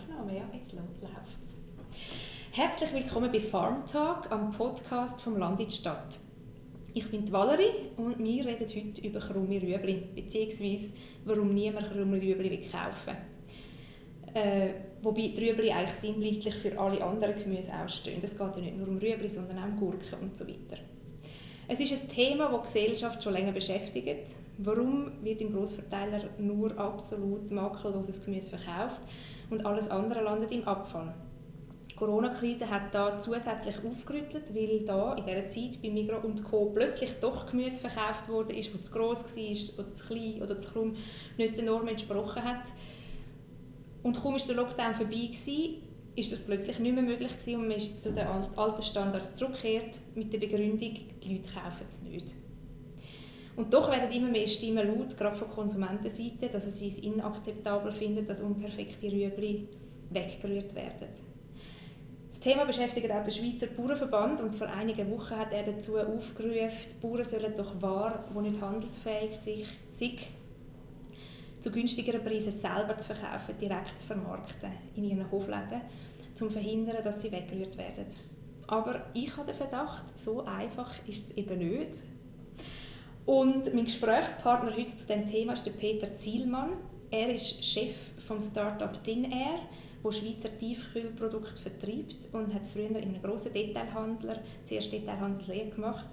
Aufnahme, ja, jetzt läuft es. Herzlich willkommen bei Farm Talk, am Podcast vom Land in die Stadt. Ich bin die Valerie und wir reden heute über krumme Rüebli, beziehungsweise warum niemand krumme Rüebli kaufen will. Äh, wobei die Rüebli eigentlich sinnbildlich für alle anderen Gemüse ausstehen. Es geht ja nicht nur um Rüebli, sondern auch um Gurken und so weiter. Es ist ein Thema, das die Gesellschaft schon länger beschäftigt. Warum wird im Grossverteiler nur absolut makelloses Gemüse verkauft und alles andere landet im Abfall? Die Corona-Krise hat da zusätzlich aufgerüttelt, weil da in dieser Zeit bei Migros und Co. plötzlich doch Gemüse verkauft wurde, das zu gross war oder zu klein oder zu krumm, nicht der Norm entsprochen hat. Und kaum war der Lockdown vorbei, gewesen, ist das plötzlich nicht mehr möglich gewesen und man ist zu den alten Standards zurückgekehrt mit der Begründung, die Leute kaufen es nicht. Und doch werden immer mehr Stimmen laut, gerade von Konsumentenseite, dass sie es inakzeptabel finden, dass unperfekte Rüebli weggerührt werden. Das Thema beschäftigt auch den Schweizer Bauernverband und vor einigen Wochen hat er dazu aufgerufen, Bauern sollen doch Ware, die nicht handelsfähig sind, zu günstigeren Preisen selber zu verkaufen, direkt zu vermarkten in ihren Hofläden um zu verhindern, dass sie weggerührt werden. Aber ich habe den Verdacht, so einfach ist es eben nicht. Und mein Gesprächspartner heute zu dem Thema ist der Peter Zielmann. Er ist Chef vom Startup DinAir, wo Schweizer Tiefkühlprodukte vertreibt und hat früher in einem grossen Detailhandler zuerst Detailhandelslehre gemacht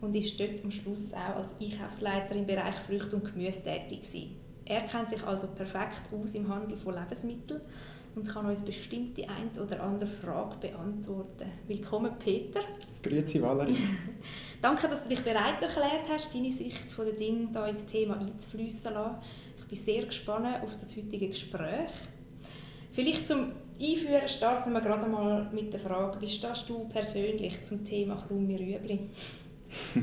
und ist dort am Schluss auch als Einkaufsleiter im Bereich Früchte und Gemüse tätig gewesen. Er kennt sich also perfekt aus im Handel von Lebensmitteln und kann uns bestimmt die eine oder andere Frage beantworten. Willkommen, Peter. Grüezi, Valerie. Danke, dass du dich bereit erklärt hast, deine Sicht von den Dingen da ins Thema einzufließen lassen. Ich bin sehr gespannt auf das heutige Gespräch. Vielleicht zum Einführen starten wir gerade mal mit der Frage, wie stehst du persönlich zum Thema krumme Rüebli?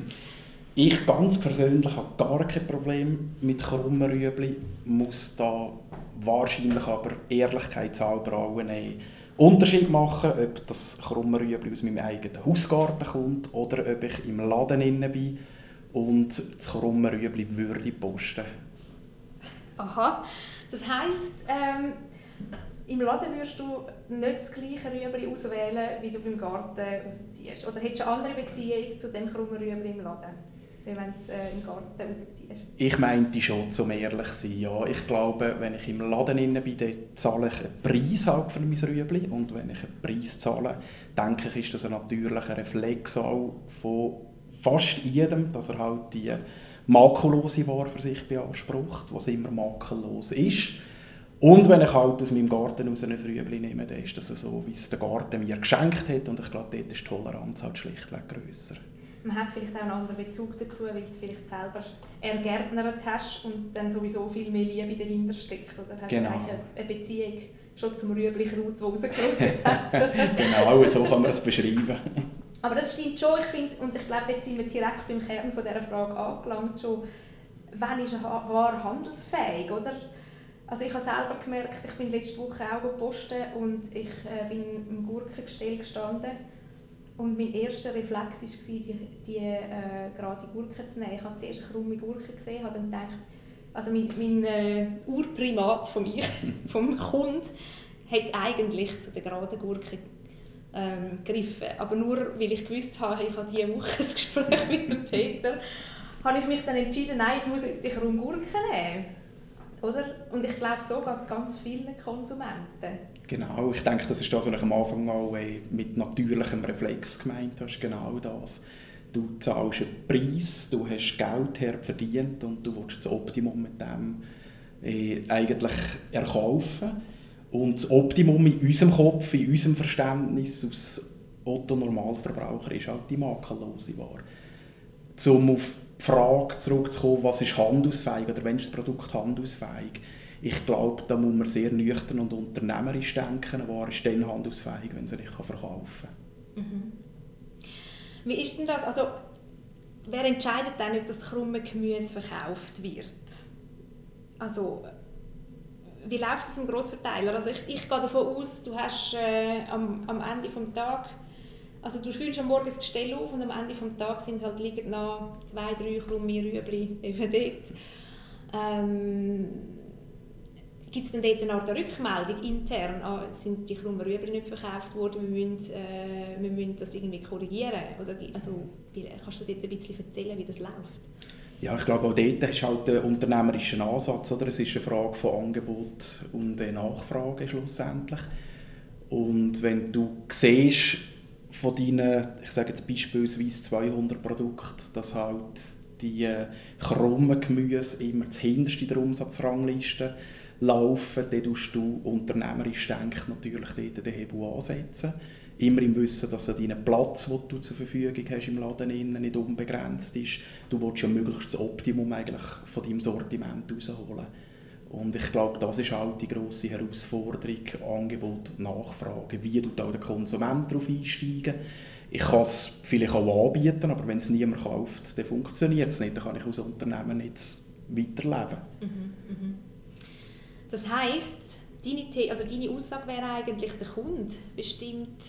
Ich ganz persönlich habe gar kein Problem mit krummen Rüebli, muss da wahrscheinlich aber ehrlichkeitshalber auch einen Unterschied machen, ob das krumme Rüebli aus meinem eigenen Hausgarten kommt oder ob ich im Laden inne bin und das krumme Rüebli würde posten. Aha, das heisst, ähm, im Laden würdest du nicht das gleiche Rüebli auswählen, wie du beim Garten rausziehst? Oder hättest du eine andere Beziehung zu dem krummen Rüebli im Laden? Wenn du es äh, im Garten rausziehst? Ich meinte schon, zum ehrlich zu sein. Ja. Ich glaube, wenn ich im Laden bin, dann zahle ich einen Preis auch für mein Rüebli. Und wenn ich einen Preis zahle, denke ich, ist das ein natürlicher Reflex auch von fast jedem, dass er halt die makellose Ware für sich beansprucht, was immer makellos ist. Und wenn ich halt aus meinem Garten aus ein Rüebli nehme, dann ist das so, wie es der Garten mir geschenkt hat. Und ich glaube, dort ist die Toleranz halt schlichtweg grösser man hat vielleicht auch einen anderen Bezug dazu, weil du es vielleicht selber ergärtnert hast und dann sowieso viel mehr Liebe dahinter steckt. Oder hast genau. du eine Beziehung schon zum Rüebli-Kraut, das rausgeschaut hat? genau, so kann man es beschreiben. Aber das stimmt schon, ich finde, und ich glaube, jetzt sind wir direkt beim Kern von dieser Frage angelangt, schon, wann ist eine Ware handelsfähig, oder? Also ich habe selber gemerkt, ich bin letzte Woche auch gepostet und ich äh, bin im Gurkengestell gestanden und mein erster Reflex war, die, die äh, gerade Gurke zu nehmen. Ich habe zuerst eine krumme Gurke gesehen, habe gedacht, also mein, mein äh, Urprimat von mir, vom Hund, hat eigentlich zu der geraden Gurke ähm, gegriffen. Aber nur weil ich gewusst habe, ich habe diese Woche ein Gespräch mit dem Peter, habe ich mich dann entschieden, nein, ich muss jetzt die krumme Gurke nehmen. Oder? Und ich glaube, so geht es ganz vielen Konsumenten. Genau, ich denke, das ist das, was ich am Anfang mal mit natürlichem Reflex gemeint habe. Genau das. Du zahlst einen Preis, du hast Geld verdient und du willst das Optimum mit dem äh, eigentlich erkaufen. Und das Optimum in unserem Kopf, in unserem Verständnis als Otto-Normalverbraucher ist halt die makellose Ware. Um auf Frage zurückzukommen, was ist handausfähig oder wenn ist das Produkt handausfähig? Ich glaube, da muss man sehr nüchtern und unternehmerisch denken. Eine ist dann handausfähig, wenn sie nicht verkaufen kann. Mhm. Wie ist denn das? Also, wer entscheidet dann, ob das krumme Gemüse verkauft wird? Also, wie läuft das im Grossverteiler? Also ich, ich gehe davon aus, du hast äh, am, am Ende des Tages also du fühlst am Morgen das Gestell auf und am Ende des Tages sind halt, liegen noch zwei, drei krumme Rüebli eben dort. Ähm, Gibt es denn dort eine Art Rückmeldung intern? Ah, sind die krummen Rüebli nicht verkauft worden, wir müssen, äh, wir müssen das irgendwie korrigieren? Oder, also, kannst du dort ein bisschen erzählen, wie das läuft? Ja, ich glaube, auch dort hast du halt einen unternehmerischen Ansatz. Oder? Es ist eine Frage von Angebot und Nachfrage schlussendlich. Und wenn du siehst, von deinen, ich sage jetzt beispielsweise 200 Produkten, dass halt die äh, krummen Gemüse immer zu hinterst in der Umsatzrangliste laufen, dann tust du unternehmerisch denken natürlich dort den Hebel ansetzen. Immer im Wissen, dass dein Platz, den du zur Verfügung hast im Laden nicht unbegrenzt ist. Du willst ja möglichst das Optimum eigentlich von deinem Sortiment herausholen. Und ich glaube, das ist auch die grosse Herausforderung, Angebot und Nachfrage. Wie tut auch der Konsument darauf einsteigen? Ich kann es vielleicht auch anbieten, aber wenn es niemand kauft, dann funktioniert es nicht. Dann kann ich als Unternehmen nicht weiterleben. Mhm, mhm. Das heisst, deine, oder deine Aussage wäre eigentlich, der Kunde bestimmt,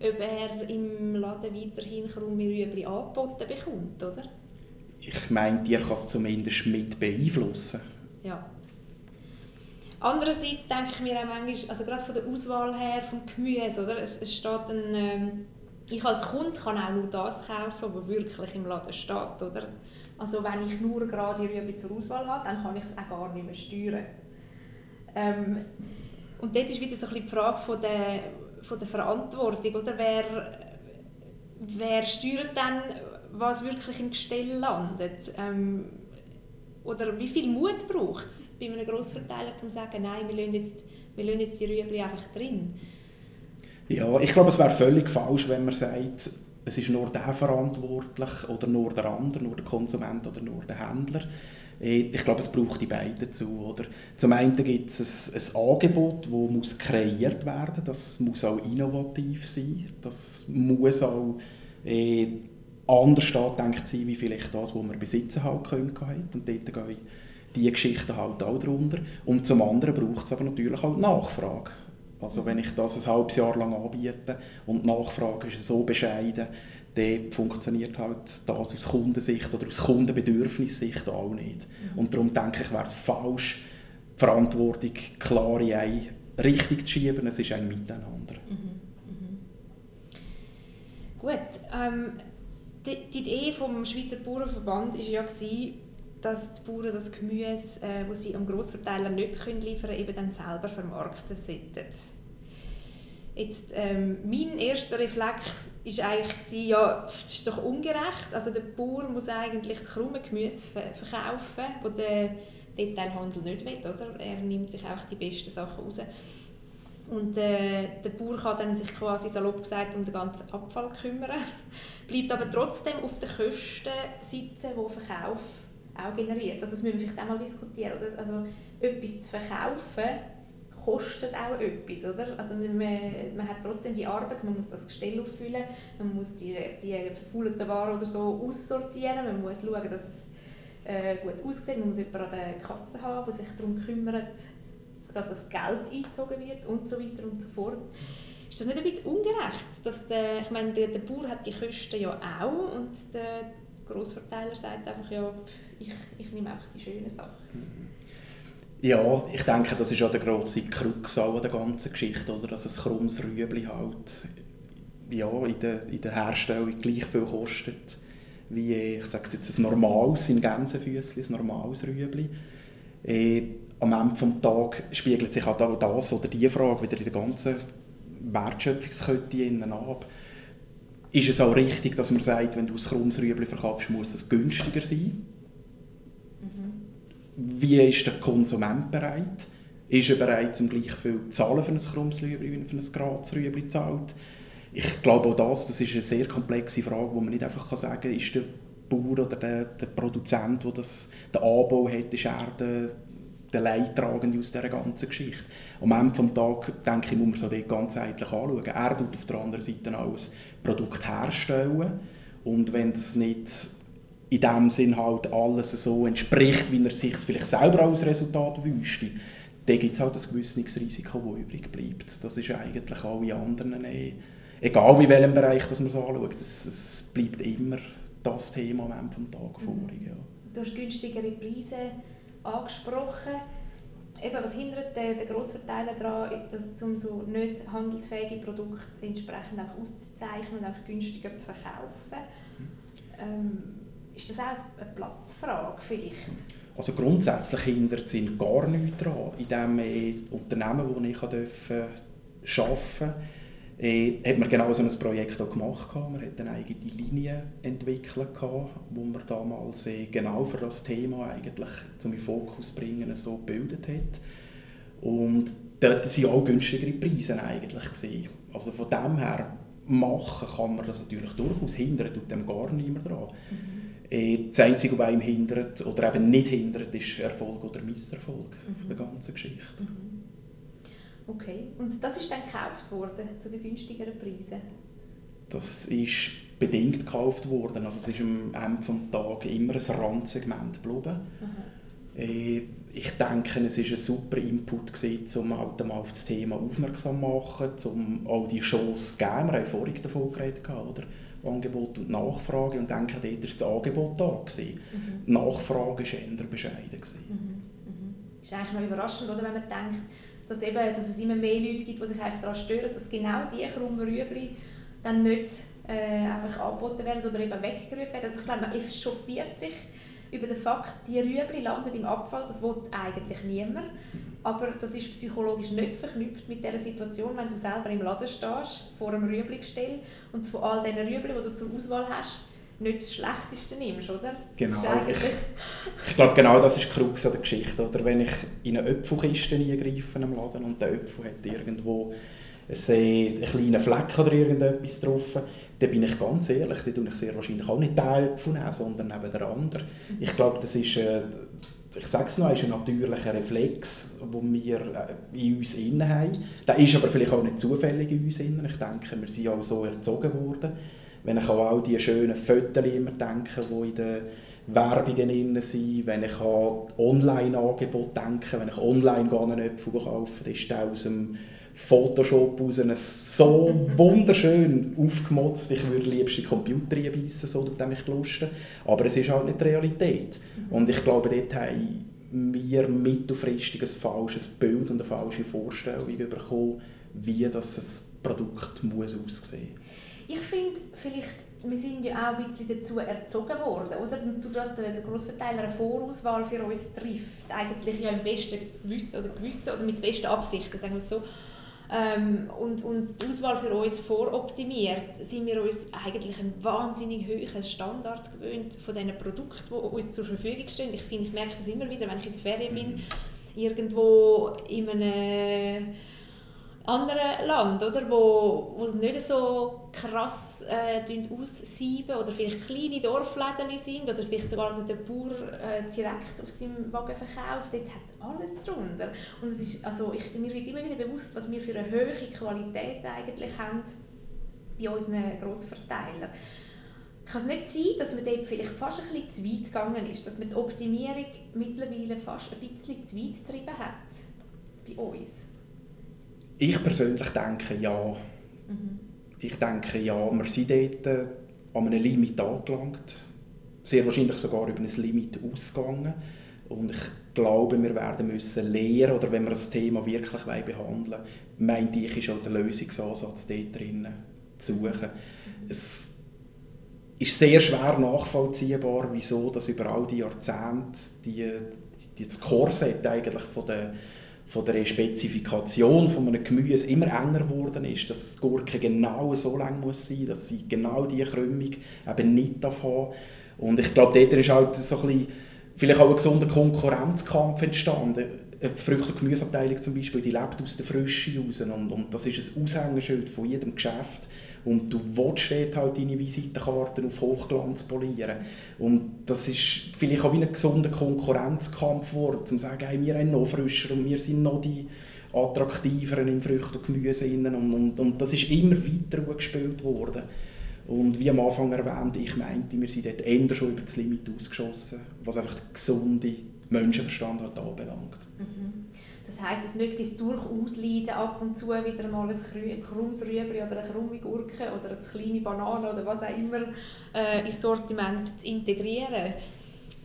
ob er im Laden weiterhin krumme Rüebli angeboten bekommt, oder? Ich meine, dir kann es zumindest mit beeinflussen. Ja. Andererseits denke ich mir auch manchmal, also gerade von der Auswahl her vom Gemüse, oder? Es, es steht ein, ähm, ich als Kunde kann auch nur das kaufen, was wirklich im Laden steht, oder? Also wenn ich nur gerade die Rübe zur Auswahl habe, dann kann ich es auch gar nicht mehr steuern. Ähm, und dort ist wieder so ein bisschen die Frage von der, von der Verantwortung, oder? Wer, wer steuert dann, was wirklich im Gestell landet? Ähm, oder wie viel Mut braucht es bei einem Grossverteiler, um zu sagen, nein, wir lassen jetzt, wir lassen jetzt die Rüebli einfach drin? Ja, ich glaube, es wäre völlig falsch, wenn man sagt, es ist nur der verantwortlich oder nur der andere, nur der Konsument oder nur der Händler. Äh, ich glaube, es braucht die beiden dazu. Oder? Zum einen gibt es ein, ein Angebot, das muss kreiert werden Das muss auch innovativ sein. Das muss auch äh, anders angedenkt sein, wie vielleicht das, was wir besitzen halt hatten. Und dort gehen diese Geschichten halt auch drunter. Und zum anderen braucht es aber natürlich auch Nachfrage. Also wenn ich das ein halbes Jahr lang anbiete und die Nachfrage ist so bescheiden, dann funktioniert halt das aus Kundensicht oder aus Kundenbedürfnissicht auch nicht. Mhm. Und darum denke ich, wäre es falsch, die Verantwortung klar in eine Richtung zu schieben. Es ist ein Miteinander. Mhm. Mhm. Gut, ähm, die, Idee vom Schweizer Bauernverband war ja, dass die Bauern das Gemüse, äh, das sie am Grossverteiler nicht können liefern können, eben dann selber vermarkten sollten. Jetzt, ähm, mein erster Reflex war eigentlich, ja, das ist doch ungerecht. Also der Bauer muss eigentlich das krumme Gemüse verkaufen, das der Detailhandel nicht will. Oder? Er nimmt sich auch die besten Sachen raus. Und äh, der Bauer kann dann sich quasi salopp gesagt um den ganzen Abfall kümmern, bleibt aber trotzdem auf der Kosten sitzen, wo Verkauf auch generiert. Also das müssen wir vielleicht auch mal diskutieren. Oder? Also etwas zu verkaufen kostet auch etwas, oder? Also man, man hat trotzdem die Arbeit, man muss das Gestell auffüllen, man muss die, die verfaulten Waren oder so aussortieren, man muss schauen, dass es äh, gut aussieht, man muss jemanden an der Kasse haben, der sich darum kümmert, dass das Geld eingezogen wird und so weiter und so fort. Ist das nicht ein bisschen ungerecht? Dass der, ich meine, der, der Bauer hat die Kosten ja auch und der Grossverteiler sagt einfach, ja, ich, ich nehme auch die schönen Sachen. Ja, ich denke, das ist ja der grosse Krux an der ganzen Geschichte, oder? dass ein krummes Rüebli halt ja, in, der, in der Herstellung gleich viel kostet wie, ich sage jetzt, ein normales, in Gänsefüßchen, ein normales Rüebli. Am Ende des Tages spiegelt sich halt auch das oder die Frage wieder in der ganzen Wertschöpfungskette ab. Ist es auch richtig, dass man sagt, wenn du ein krummes Rüebli verkaufst, muss es günstiger sein? Mhm. Wie ist der Konsument bereit? Ist er bereit, zum gleich viel zu zahlen für ein krummes Rüebli, wie er für ein gerades Rüebli zahlt? Ich glaube auch das, das ist eine sehr komplexe Frage, wo man nicht einfach sagen kann, ist der Bauer oder der, der Produzent, der das, den Anbau hat, ist er der der Leidtragende aus dieser ganzen Geschichte. Am Ende des Tages, denke ich, muss man es ganzheitlich anschauen. Er tut auf der anderen Seite auch ein Produkt herstellen und wenn das nicht in dem Sinn halt alles so entspricht, wie er sich vielleicht selber als Resultat wüsste, dann gibt es halt ein gewisses Risiko, das übrig bleibt. Das ist eigentlich alle anderen, eh, egal in welchem Bereich das man es anschaut, es, bleibt immer das Thema am Ende des Tages mhm. vorig. Ja. Du hast günstigere Preise angesprochen. eben, was hindert den, den Grossverteiler daran, das, um so nicht handelsfähige Produkte entsprechend auch auszuzeichnen und auch günstiger zu verkaufen? Ähm, ist das auch eine Platzfrage vielleicht? Also grundsätzlich hindert es gar nichts daran. In dem Unternehmen, wo ich arbeiten durfte, äh, hat man genau so ein Projekt auch gemacht. Man hat eine eigene Linie entwickelt, wo man damals äh, genau für das Thema eigentlich zum Fokus bringen so gebildet hat. Und dort waren auch günstigere Preise eigentlich. Gewesen. Also von dem her machen kann man das natürlich durchaus hindern, tut dem gar niemand dran. Mhm. Äh, das Einzige, was einem hindert oder eben nicht hindert, ist Erfolg oder Misserfolg mhm. der ganzen Geschichte. Mhm. Okay, und das ist dann gekauft worden zu den günstigeren Preisen? Das ist bedingt gekauft worden. Also es ist am Ende des Tages immer ein Randsegment geblieben. Äh, ich denke, es war ein super Input, gewesen, um halt mal auf das Thema aufmerksam zu machen, um auch die Chance zu geben. Wir haben vorhin davon geredet, oder? Angebot und Nachfrage. Und ich denke, dort war das Angebot da. Mhm. Die Nachfrage war eher bescheiden. Mhm. Mhm. Das ist eigentlich noch überraschend, oder, wenn man denkt, dass, eben, dass es immer mehr Leute gibt, die sich daran stören, dass genau diese krummen Rüebli dann nicht äh, einfach angeboten werden oder eben weggerührt werden. Also ich glaube, man echauffiert sich über den Fakt, die Rüebli landen im Abfall, das will eigentlich niemand. Aber das ist psychologisch nicht verknüpft mit der Situation, wenn du selber im Laden stehst, vor einem Rüebli-Gestell und von all diesen Rüebli, die du zur Auswahl hast, nicht das Schlechteste nimmst, oder? Genau. Ich, ich glaube, genau das ist die Krux der Geschichte. Oder? Wenn ich in eine Öpfelkiste eingreife im Laden und der Öpfel hat irgendwo einen kleinen Fleck oder irgendetwas drauf, dann bin ich ganz ehrlich, dann tue ich sehr wahrscheinlich auch nicht den Öpfel nehmen, sondern neben der anderen. Mhm. Ich glaube, das ist, äh, ich sage es noch, ist ein natürlicher Reflex, den wir äh, in uns innen haben. Der ist aber vielleicht auch nicht zufällig in uns innen. Ich denke, wir sind auch so erzogen worden wenn ich an all die schönen Fotos immer denke, die in den Werbungen drin sind, wenn ich an Online-Angebote denke, wenn ich online einen Äpfel kaufe, dann ist der aus dem Photoshop raus so wunderschön aufgemotzt, ich würde liebst die Computer einbeissen, so tut mich gelusten. Aber es ist halt nicht die Realität. Und ich glaube, dort haben wir mittelfristig ein falsches Bild und eine falsche Vorstellung bekommen, wie das Produkt muss aussehen muss. Ich finde, vielleicht, wir sind ja auch ein bisschen dazu erzogen worden, oder? Du, dass der Grossverteiler eine Vorauswahl für uns trifft, eigentlich ja im besten Gewissen oder Gewissen oder mit besten Absichten, sagen wir so. Ähm, und, und die Auswahl für uns voroptimiert, sind wir uns eigentlich einen wahnsinnig hohen Standard gewöhnt von den Produkten, die uns zur Verfügung stehen. Ich finde, ich merke das immer wieder, wenn ich in der Ferien bin, mhm. irgendwo in einem anderen Land, oder, wo, wo es nicht so krass äh, aussieben oder vielleicht kleine Dorfläden sind oder es vielleicht sogar der Bauer äh, direkt auf seinem Wagen verkauft, dort hat es alles drunter. Und es ist, also ich, mir wird immer wieder bewusst, was wir für eine hohe Qualität eigentlich haben bei unseren Grossverteilern. Kann es nicht sein, dass man dort vielleicht fast ein bisschen zu weit gegangen ist, dass man die Optimierung mittlerweile fast ein bisschen zu weit getrieben hat bei uns? Ich persönlich denke ja. Mhm. Ich denke ja, wir sind dort äh, an einem Limit angelangt. Sehr wahrscheinlich sogar über ein Limit ausgegangen. Und ich glaube, wir werden müssen lernen, oder wenn wir das Thema wirklich behandeln wollen, meinte ich, ist auch der Lösungsansatz dort drin zu suchen. Es ist sehr schwer nachvollziehbar, wieso dass über all die Jahrzehnte die, die, das Korsett eigentlich von der von der Spezifikation von einem Gemüse immer enger geworden ist, dass die Gurke genau so lang muss sein, dass sie genau diese Krümmung eben nicht haben Und ich glaube, dort ist halt so ein bisschen, vielleicht auch ein gesunder Konkurrenzkampf entstanden. Eine Früchte- und Gemüseabteilung zum Beispiel, die lebt aus der Frische raus und, und das ist ein Aushängeschild von jedem Geschäft und du willst dort halt deine Visitenkarten auf Hochglanz polieren. Und das ist vielleicht auch wie ein gesunder Konkurrenzkampf geworden, um zu sagen, hey, wir sind noch frischer und wir sind noch die attraktiveren im Früchte und Gemüse. Und, und, und das ist immer weiter gespielt worden. Und wie am Anfang erwähnt, ich meinte, wir sind dort eher schon über das Limit ausgeschossen, was einfach den gesunden Menschenverstand hat anbelangt. Mhm. Das heisst, es möchte es durchaus leiden, ab und zu wieder mal ein krummes Rüebli oder eine krumme Gurke oder eine kleine Banane oder was auch immer äh, ins Sortiment zu integrieren.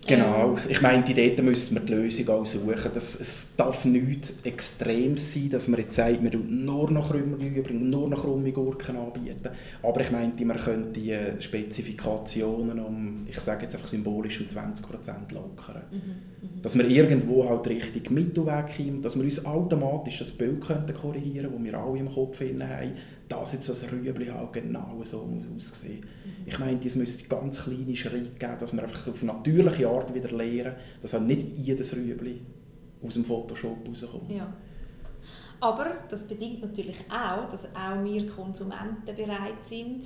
Genau, ich meinte, dort müsste man die Lösung auch suchen. Das, es darf nicht extrem sein, dass man jetzt sagt, man nur noch Krümmerglühwein, nur noch krumme Gurken anbieten. Aber ich meinte, man könnte die Spezifikationen um, ich sage jetzt einfach symbolisch, um 20% lockern. Mhm, mhm. Dass wir irgendwo halt richtig Mittelweg kommen, dass wir uns automatisch das Bild könnten korrigieren könnten, das wir alle im Kopf haben, dass jetzt das Rüebli halt genau so aussehen muss. Mhm. Ich meine, es müsste ganz kleine Schritte geben, dass wir einfach auf natürliche Art wieder lernen, dass halt nicht jedes Rüebli aus dem Photoshop rauskommt. Ja. Aber das bedingt natürlich auch, dass auch wir Konsumenten bereit sind,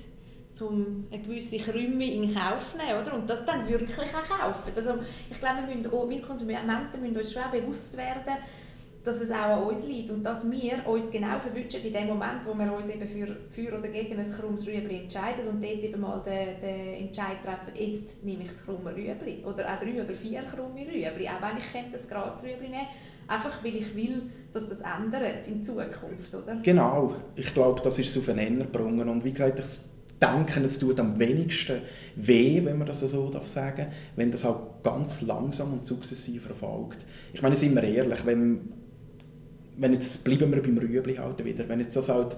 um eine gewisse Krümme in Kauf zu nehmen, oder? und das dann wirklich auch kaufen. Also ich glaube, wir, müssen auch, wir Konsumenten müssen uns schon bewusst werden, dass es auch an uns liegt und dass wir uns genau verwünschen in dem Moment, wo wir uns eben für, für oder gegen ein krummes Rüebli entscheiden und dort eben mal den, den Entscheid treffen, jetzt nehme ich das krumme Rüebli oder auch drei oder vier krumme Rüebli, auch wenn ich könnte das Graz Rüebli nehmen einfach weil ich will, dass das ändert in Zukunft, oder? Genau, ich glaube, das ist auf den und wie gesagt, ich denke, es tut am wenigsten weh, wenn man das so darf sagen, wenn das auch ganz langsam und sukzessiv erfolgt. Ich meine, sind wir ehrlich, wenn wenn jetzt bleiben wir beim Rüebli halt wieder, wenn jetzt das halt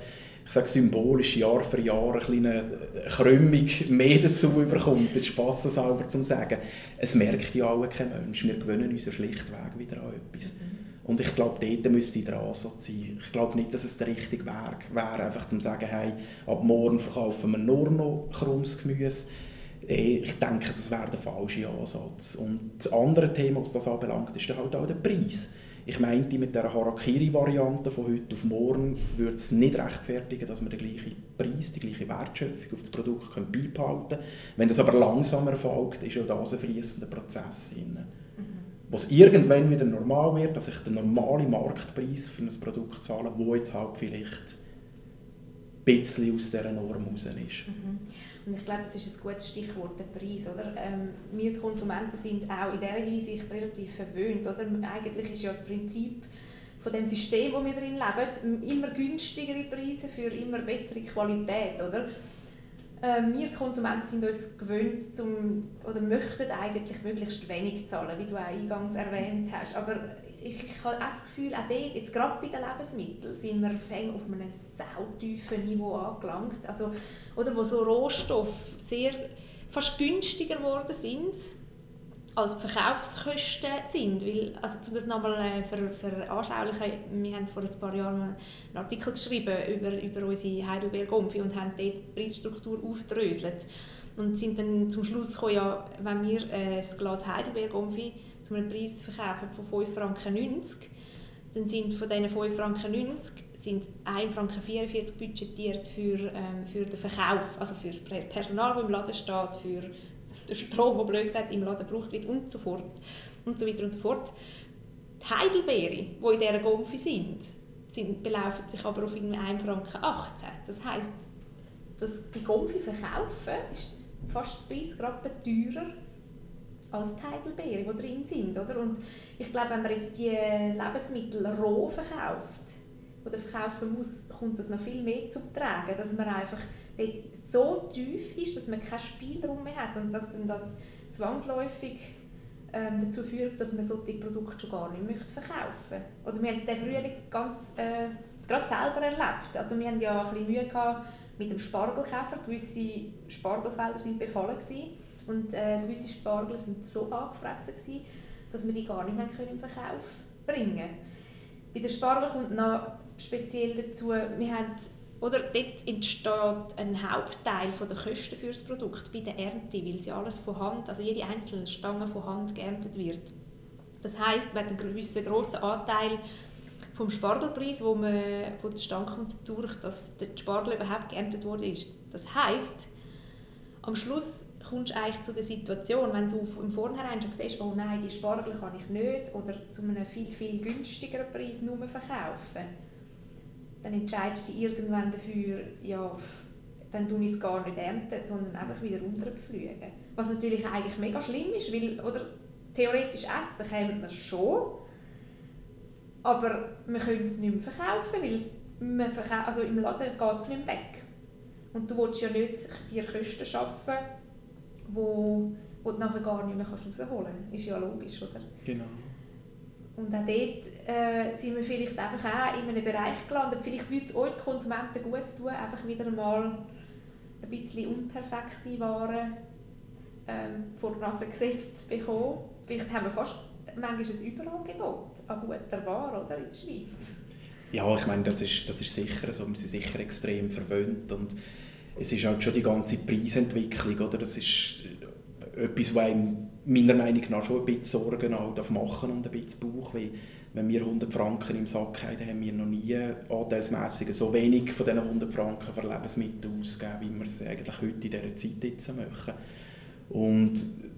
ich sage symbolisch Jahr für Jahr eine kleine Krümmung mehr dazu überkommt, jetzt Spass sauber zu sagen, es merkt ja auch kein Mensch, wir gewöhnen uns schlichtweg wieder an etwas. Und ich glaube, dort müsste der Ansatz sein. Ich glaube nicht, dass es der richtige Weg wäre, einfach zu sagen, hey, ab morgen verkaufen wir nur noch krummes Gemüse. Eh, ich denke, das wäre der falsche Ansatz. Und das andere Thema, was das anbelangt, ist halt auch der Preis. Ich meinte, mit der Harakiri-Variante von heute auf morgen würde es nicht rechtfertigen, dass wir den gleichen Preis, die gleiche Wertschöpfung auf das Produkt können beibehalten können. Wenn das aber langsamer erfolgt, ist auch das ein fließender Prozess. Drin. Mhm. Was irgendwann wieder normal wird, dass ich den normalen Marktpreis für ein Produkt zahle, wo jetzt halt vielleicht ein bisschen aus dieser Norm raus ist. Mhm. Und ich glaube, das ist ein gutes Stichwort, der Preis. Oder? Ähm, wir Konsumenten sind auch in dieser Hinsicht relativ verwöhnt. Oder? Eigentlich ist ja das Prinzip von dem System, wo wir drin leben, immer günstigere Preise für immer bessere Qualität. Oder? Ähm, wir Konsumenten sind uns gewöhnt zum, oder möchten eigentlich möglichst wenig zahlen, wie du auch eingangs erwähnt hast. Aber ich, ich habe auch das Gefühl, auch dort, jetzt gerade bei den Lebensmitteln, sind wir auf einem sautiefen Niveau angelangt. Also, oder wo so Rohstoffe sehr fast günstiger geworden sind als die Verkaufskosten sind. Weil, also um das nochmal äh, ver, veranschaulichen, wir haben vor ein paar Jahren einen Artikel geschrieben über, über unsere Heidelberg-Omfi und haben dort die Preisstruktur aufgedröselt. Und sind dann zum Schluss gekommen, ja, wenn wir äh, ein Glas Heidelberg-Omfi zu einem Preis verkaufen von 5,90 Franken, dann sind von diesen 5,90 Franken sind 1,44 Franken budgetiert für, ähm, für den Verkauf, also für das Personal, das im Laden steht, für den Strom, der blöd gesagt im Laden gebraucht wird und so fort. Und so weiter und so fort. Die Heidelbeere, die in dieser Gomfi sind, sind, belaufen sich aber auf 1,18 Franken. Das heisst, dass die Gomfi verkaufen ist fast 30 Rappen teurer als die Heidelbeere, die drin sind. Oder? Und ich glaube, wenn man jetzt die Lebensmittel roh verkauft oder verkaufen muss, kommt das noch viel mehr zum Tragen, dass man einfach dort so tief ist, dass man keinen Spielraum mehr hat und dass dann das zwangsläufig ähm, dazu führt, dass man solche Produkte schon gar nicht möchte verkaufen möchte. Oder wir haben es den Frühling ganz, äh, gerade selber erlebt. Also wir hatten ja ein bisschen Mühe gehabt mit dem Spargelkäfer. Gewisse Spargelfelder waren befallen gewesen und äh, gewisse Spargel sind so angefressen, gewesen, dass wir die gar nicht mehr können im Verkauf bringen können. Bei den Spargel kommt noch speziell dazu, wir haben, oder dort entsteht ein Hauptteil der Kosten für das Produkt bei der Ernte, weil sie alles von Hand, also jede einzelne Stange von Hand geerntet wird. Das heisst, man hat einen gewissen grossen Anteil vom Spargelpreis, wo, man, wo der Stange kommt durch, dass der Spargel überhaupt geerntet wurde. Das heisst, am Schluss kommst du eigentlich zu der Situation, wenn du im Vornherein schon siehst, oh nein, die Spargel kann ich nicht oder zu einem viel, viel günstigeren Preis nur verkaufen, dann entscheidest du dich irgendwann dafür, ja, dann tue ich es gar nicht ernten, sondern einfach wieder runterpflügen. Was natürlich eigentlich mega schlimm ist, weil, oder theoretisch essen können wir es schon, aber wir können es nicht mehr verkaufen, weil man verkau also im Laden geht es nicht mehr weg. Und du willst ja nicht dir Kosten schaffen, wo wo du nachher gar nicht mehr rausholen kannst. Ist ja logisch, oder? Genau. Und auch dort äh, sind wir vielleicht einfach auch in einem Bereich gelandet. Vielleicht würde es uns Konsumenten gut tun, einfach wieder mal ein bisschen unperfekte Waren ähm, vor die Nase gesetzt zu bekommen. Vielleicht haben wir fast manchmal ein Überangebot an guter Ware oder, in der Schweiz. Ja, ich meine, das ist, das ist sicher so. Wir sind sicher extrem verwöhnt und es ist halt schon die ganze Preisentwicklung, oder? Das ist etwas, was einem meiner Meinung nach schon ein bisschen Sorgen auch machen und ein bisschen Bauch, weil wenn wir 100 Franken im Sack haben, haben wir noch nie anteilsmässig so wenig von diesen 100 Franken für Lebensmittel ausgegeben, wie wir es eigentlich heute in dieser Zeit jetzt machen. Und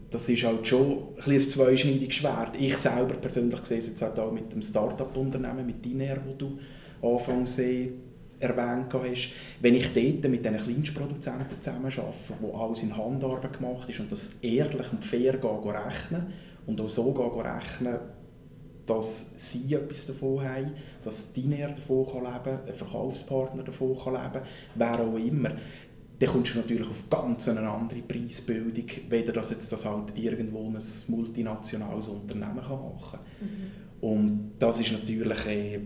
das ist halt schon ein, ein zweischneidiges Schwert. Ich selber persönlich sehe es jetzt auch halt mit dem Start-up-Unternehmen, mit Diner, wo du anfangs erwähnt hast. Wenn ich dort mit diesen Kleinstproduzenten zusammenarbeite, wo alles in Handarbeit gemacht ist und das ehrlich und fair rechnen und auch so rechnen, dass sie etwas davon haben, dass Diner davon leben kann, ein Verkaufspartner davon leben kann, wer auch immer, dann kommst du natürlich auf ganz eine andere Preisbildung, weder dass jetzt das halt irgendwo ein multinationales Unternehmen machen kann. Mhm. Und das ist natürlich eine,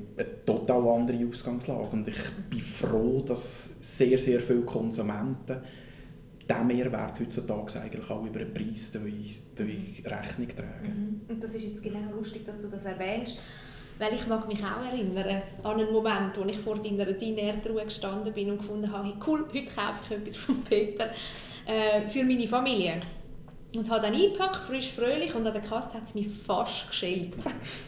total andere Ausgangslage. Und ich bin froh, dass sehr, sehr viele Konsumenten diesen Mehrwert heutzutage eigentlich auch über den Preis durch, Rechnung tragen. Mhm. Und das ist jetzt genau lustig, dass du das erwähnst. Weil ich mag mich auch erinnern an einen Moment, wo ich vor deiner Dinärtruhe gestanden bin und gefunden habe, cool, heute kaufe ich etwas von Peter äh, für meine Familie. Und habe dann eingepackt, frisch, fröhlich, und an der Kasse hat es mich fast geschält.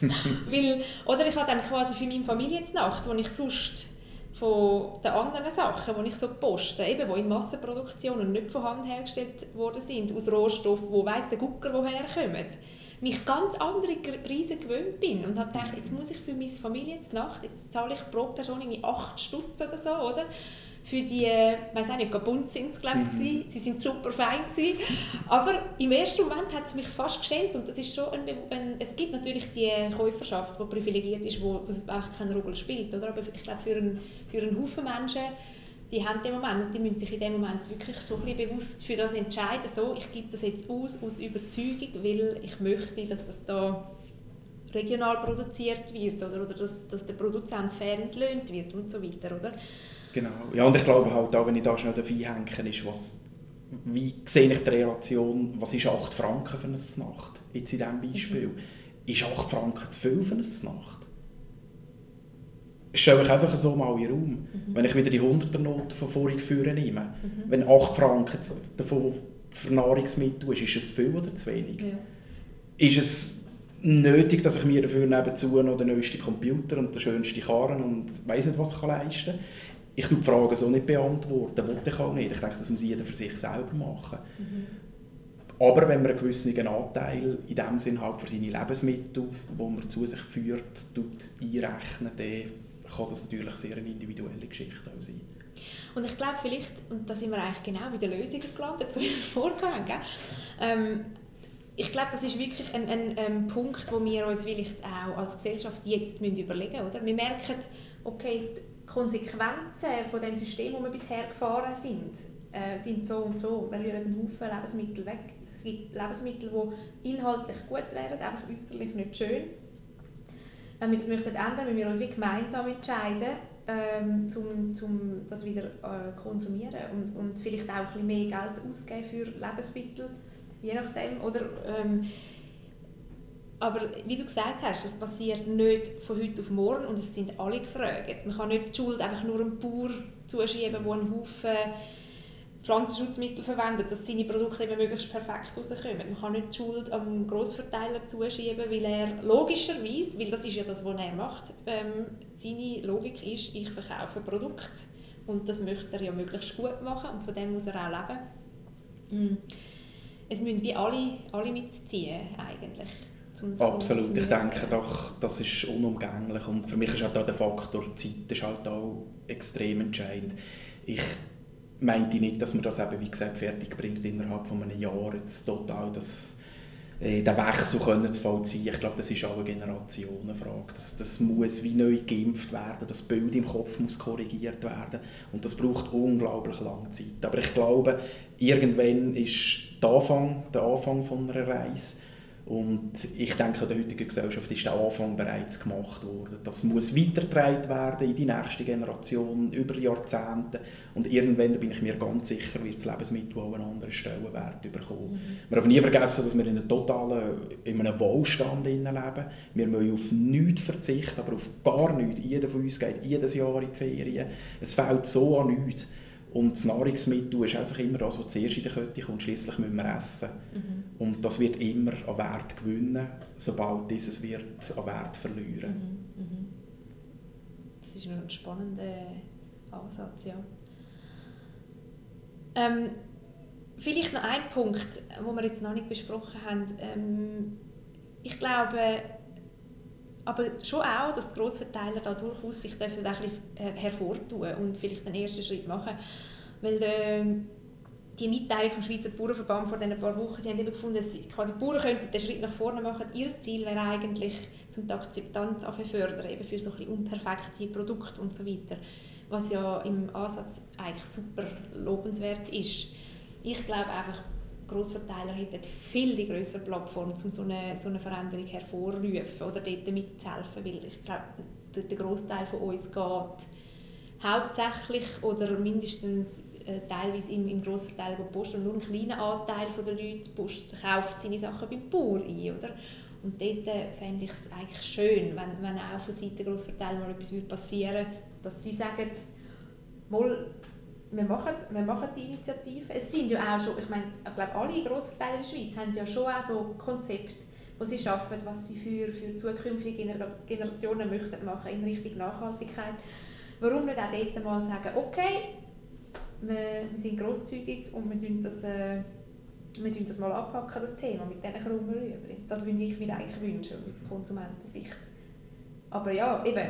Weil, oder ich habe dann quasi für meine Familie Nacht, wo ich sonst von den anderen Sachen, die ich so poste, eben, die in Massenproduktion und nicht von Hand hergestellt worden sind, aus Rohstoffen, wo weiss der Gucker woher kommen, mich ganz andere Preise gewöhnt bin und habe gedacht, jetzt muss ich für meine Familie jetzt Nacht, jetzt zahle ich pro Person irgendwie 8 Stutz oder so, oder? Für die, äh, weiß auch nicht, bunt sind es, glaube ich, mhm. sie sind super fein gewesen. aber im ersten Moment hat es mich fast geschält und das ist schon ein, ein, es gibt natürlich die Käuferschaft, die privilegiert ist, wo, wo es einfach keine Rolle spielt, oder? aber ich glaube für einen, für einen Haufen Menschen die haben den Moment und die müssen sich in dem Moment wirklich so ein bisschen bewusst für das entscheiden, so, ich gebe das jetzt aus, aus Überzeugung, weil ich möchte, dass das da regional produziert wird oder, oder dass, dass der Produzent fair entlöhnt wird und so weiter, oder? Genau, ja und ich glaube halt auch, wenn ich da schnell hänge, ist, was, wie sehe ich die Relation, was ist 8 Franken für eine Nacht, jetzt in diesem Beispiel, mhm. ist 8 Franken zu viel für eine Nacht? stelle ich einfach so mal in den Raum. Mhm. Wenn ich wieder die 100er Note von vorhin führen nehme, mhm. wenn 8 Franken davon für Nahrungsmittel ist, ist es viel oder zu wenig? Ja. Ist es nötig, dass ich mir dafür nebenzu noch den neuesten Computer und den schönsten Karren und weiß nicht was kann leisten kann? Ich kann die Frage so nicht beantworten, wollte ich auch nicht. Ich denke, das muss jeder für sich selber machen. Mhm. Aber wenn man einen gewissen Anteil in dem Sinn halt für seine Lebensmittel, die man zu sich führt, einrechnen, dann kann das natürlich sehr eine individuelle Geschichte auch sein. Und ich glaube vielleicht, und da sind wir eigentlich genau bei den Lösungen gelandet, so wie es vorgegangen ähm, ich glaube, das ist wirklich ein, ein, ein, Punkt, wo wir uns vielleicht auch als Gesellschaft jetzt müssen überlegen müssen. Wir merken, okay, Konsequenzen von dem System, das wir bisher gefahren sind, äh, sind so und so. Wir rühren einen Haufen Lebensmittel weg. Es gibt Lebensmittel, die inhaltlich gut wären, einfach äußerlich nicht schön wenn wir das möchten ändern, müssen wir uns wie gemeinsam entscheiden, ähm, um, um das wieder äh, konsumieren und, und vielleicht auch ein bisschen mehr Geld ausgeben für Lebensmittel, je nachdem. Oder, ähm, aber wie du gesagt hast, das passiert nicht von heute auf morgen und es sind alle gefragt. Man kann nicht die Schuld einfach nur einem Bauer zuschieben, der einen Haufen Pflanzenschutzmittel verwendet, dass seine Produkte eben möglichst perfekt rauskommen. Man kann nicht die Schuld am Grossverteiler zuschieben, weil er logischerweise, weil das ist ja das, was er macht, ähm, seine Logik ist, ich verkaufe ein Produkt und das möchte er ja möglichst gut machen und von dem muss er auch leben. Mm. Es müssen wie alle, alle mitziehen eigentlich. Absolut, ich denke doch, das ist unumgänglich und für mich ist auch da der Faktor Zeit ist halt auch extrem entscheidend. Ich meinte nicht, dass man das eben, wie gesagt, fertig bringt innerhalb von einem Jahr, jetzt total das äh, den Wechsel können zu vollziehen. Ich glaube, das ist auch eine Generationenfrage. Das, das muss wie neu geimpft werden, das Bild im Kopf muss korrigiert werden und das braucht unglaublich lange Zeit. Aber ich glaube, irgendwann ist der Anfang, der Anfang von einer Reise und ich denke, in der heutigen Gesellschaft ist der Anfang bereits gemacht worden. Das muss weitergetragen werden in die nächste Generation, über Jahrzehnte. Und irgendwann, bin ich mir ganz sicher, wird das Lebensmittel auch einen anderen Stellenwert bekommen. Mhm. Wir dürfen nie vergessen, dass wir in einem totalen in einem Wohlstand leben. Wir müssen auf nichts verzichten, aber auf gar nichts. Jeder von uns geht jedes Jahr in die Ferien. Es fehlt so an nichts. Und das Nahrungsmittel ist einfach immer das, was zuerst in der Kette kommt. Schließlich müssen wir essen. Mhm. Und das wird immer an Wert gewinnen, sobald dieses wird an Wert verlieren. Mhm. Mhm. Das ist ein spannender Ansatz, ja. Ähm, vielleicht noch ein Punkt, den wir jetzt noch nicht besprochen haben. Ähm, ich glaube, aber schon auch, dass die Grossverteiler da durchaus sich dürfen ein bisschen hervortun und vielleicht den ersten Schritt machen. Weil der, die Mitteilung vom Schweizer Bauernverband vor ein paar Wochen, die haben eben gefunden, dass quasi Bauern könnten den Schritt nach vorne machen. Ihr Ziel wäre eigentlich, zum die Akzeptanz fördern, eben für so ein unperfekte Produkte und so weiter. Was ja im Ansatz eigentlich super lobenswert ist. Ich glaube einfach, Grossverteiler hätten viel die größere Plattform, um so eine, so eine Veränderung hervorzurufen oder dort mitzuhelfen, weil ich glaube, der, der Großteil von uns geht hauptsächlich oder mindestens äh, teilweise im, im Grossverteiler Post und nur ein kleiner Anteil der Leute Post kauft seine Sachen beim Bauer ein, oder? Und dort äh, fände ich es eigentlich schön, wenn, wenn auch von Seiten Grossverteiler mal etwas passieren würde, dass sie sagen, wir machen, wir machen die Initiative. Es sind ja auch schon, ich meine, ich glaube, alle Grossverteiler in der Schweiz haben ja schon auch so Konzepte, wo sie schaffen, was sie für, für zukünftige Generationen möchten machen in Richtung Nachhaltigkeit. Warum nicht auch dort mal sagen, okay, wir, wir sind grosszügig und wir tun das, äh, wir tun das mal abpacken, das Thema, mit diesen krummen Rüebli. Das würde ich mir eigentlich wünschen, aus Konsumentensicht. Aber ja, eben,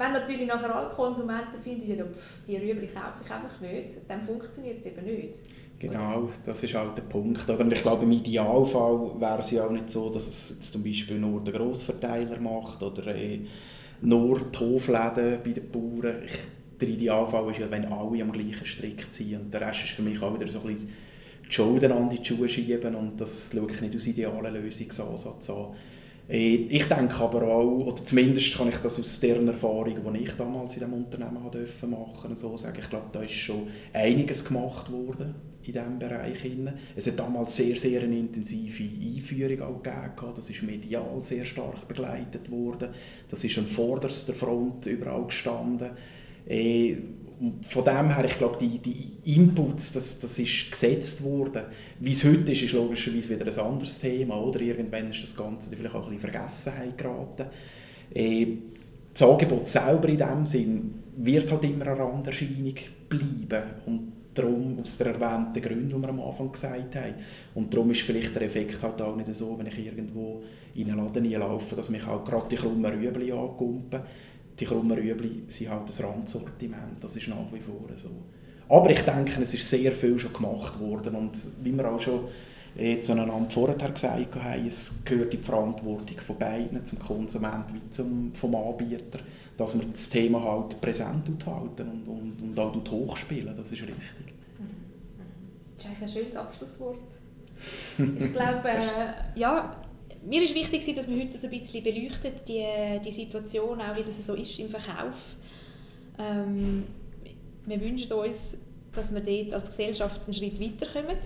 wenn natürlich nachher alle Konsumenten finden, ja, die Rüebli kaufe ich einfach nicht, dann funktioniert es eben nicht. Genau, das ist halt der Punkt. Und ich glaube, im Idealfall wäre es ja auch nicht so, dass es jetzt zum Beispiel nur der Grossverteiler macht oder äh, nur die Hofläden bei den Bauern. Ich, der Idealfall ist ja, wenn alle am gleichen Strick ziehen. Und der Rest ist für mich auch wieder so ein bisschen die Schulden an die Schuhe schieben und das schaue ich nicht aus idealen Lösungsansatz an. Äh, ich denke aber auch, oder zumindest kann ich das aus deren Erfahrung, die ich damals in diesem Unternehmen machen so sagen. Ich glaube, da ist schon einiges gemacht worden in diesem Bereich. Es hat damals sehr, sehr eine intensive Einführung auch gegeben. Das ist medial sehr stark begleitet worden. Das ist an vorderster Front überall gestanden. Von dem her, ich glaube, die, die Inputs, das, das ist gesetzt worden. Wie es heute ist, ist logischerweise wieder ein anderes Thema. Oder? Irgendwann ist das Ganze vielleicht auch ein bisschen Vergessenheit geraten. Äh, das Angebot selber in dem Sinn wird halt immer eine Randerscheinung bleiben. Und darum aus den erwähnten Gründen, die wir am Anfang gesagt haben. Und darum ist vielleicht der Effekt halt auch nicht so, wenn ich irgendwo in einen Laden laufe, dass mich auch gerade die krummen Rüebli angumpen. Die krummen Rüebli sind halt das Randsortiment, das ist nach wie vor so. Aber ich denke, es ist sehr viel schon gemacht worden und wie wir auch schon jetzt aneinander vorher gesagt haben, es gehört die Verantwortung von beiden, zum Konsumenten wie zum vom Anbieter, dass wir das Thema halt präsent halten und, und, und auch hochspielen, das ist richtig. Das ist eigentlich ein schönes Abschlusswort. ich glaube, äh, ja, mir ist wichtig, dass wir heute das ein bisschen beleuchten, die, die Situation, auch wie das so ist im Verkauf. Ähm, wir wünschen uns, dass wir dort als Gesellschaft einen Schritt weiterkommen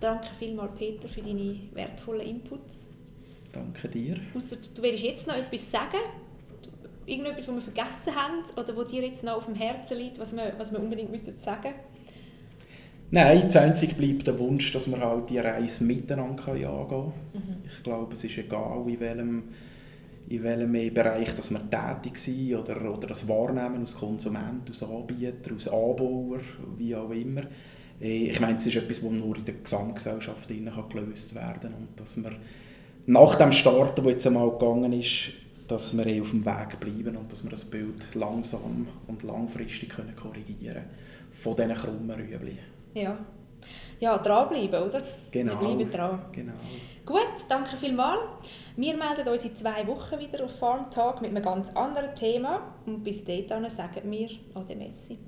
Danke vielmals, Peter, für deine wertvollen Inputs. Danke dir. Ausser, du willst jetzt noch etwas sagen? Irgendetwas, was wir vergessen haben oder was dir jetzt noch auf dem Herzen liegt, was wir, was wir unbedingt müssen sagen Nein, das Einzige bleibt der Wunsch, dass wir halt die Reise miteinander angehen können. Mhm. Ich glaube, es ist egal, in welchem, in welchem Bereich dass wir tätig sind oder, oder das Wahrnehmen als Konsument, als Anbieter, als Anbauer, wie auch immer äh, ich meine, es ist etwas, das nur in der Gesamtgesellschaft gelöst werden kann. Und dass wir nach dem Start, der jetzt einmal gegangen ist, dass wir eh auf dem Weg bleiben und dass wir das Bild langsam und langfristig können korrigieren von diesen krummen Rüebli. Ja, ja, dranbleiben, oder? Genau. Wir bleiben dran. Genau. Gut, danke vielmals. Wir melden uns in zwei Wochen wieder auf Farm Talk mit einem ganz anderen Thema. Und bis dahin sagen wir Ade Messi.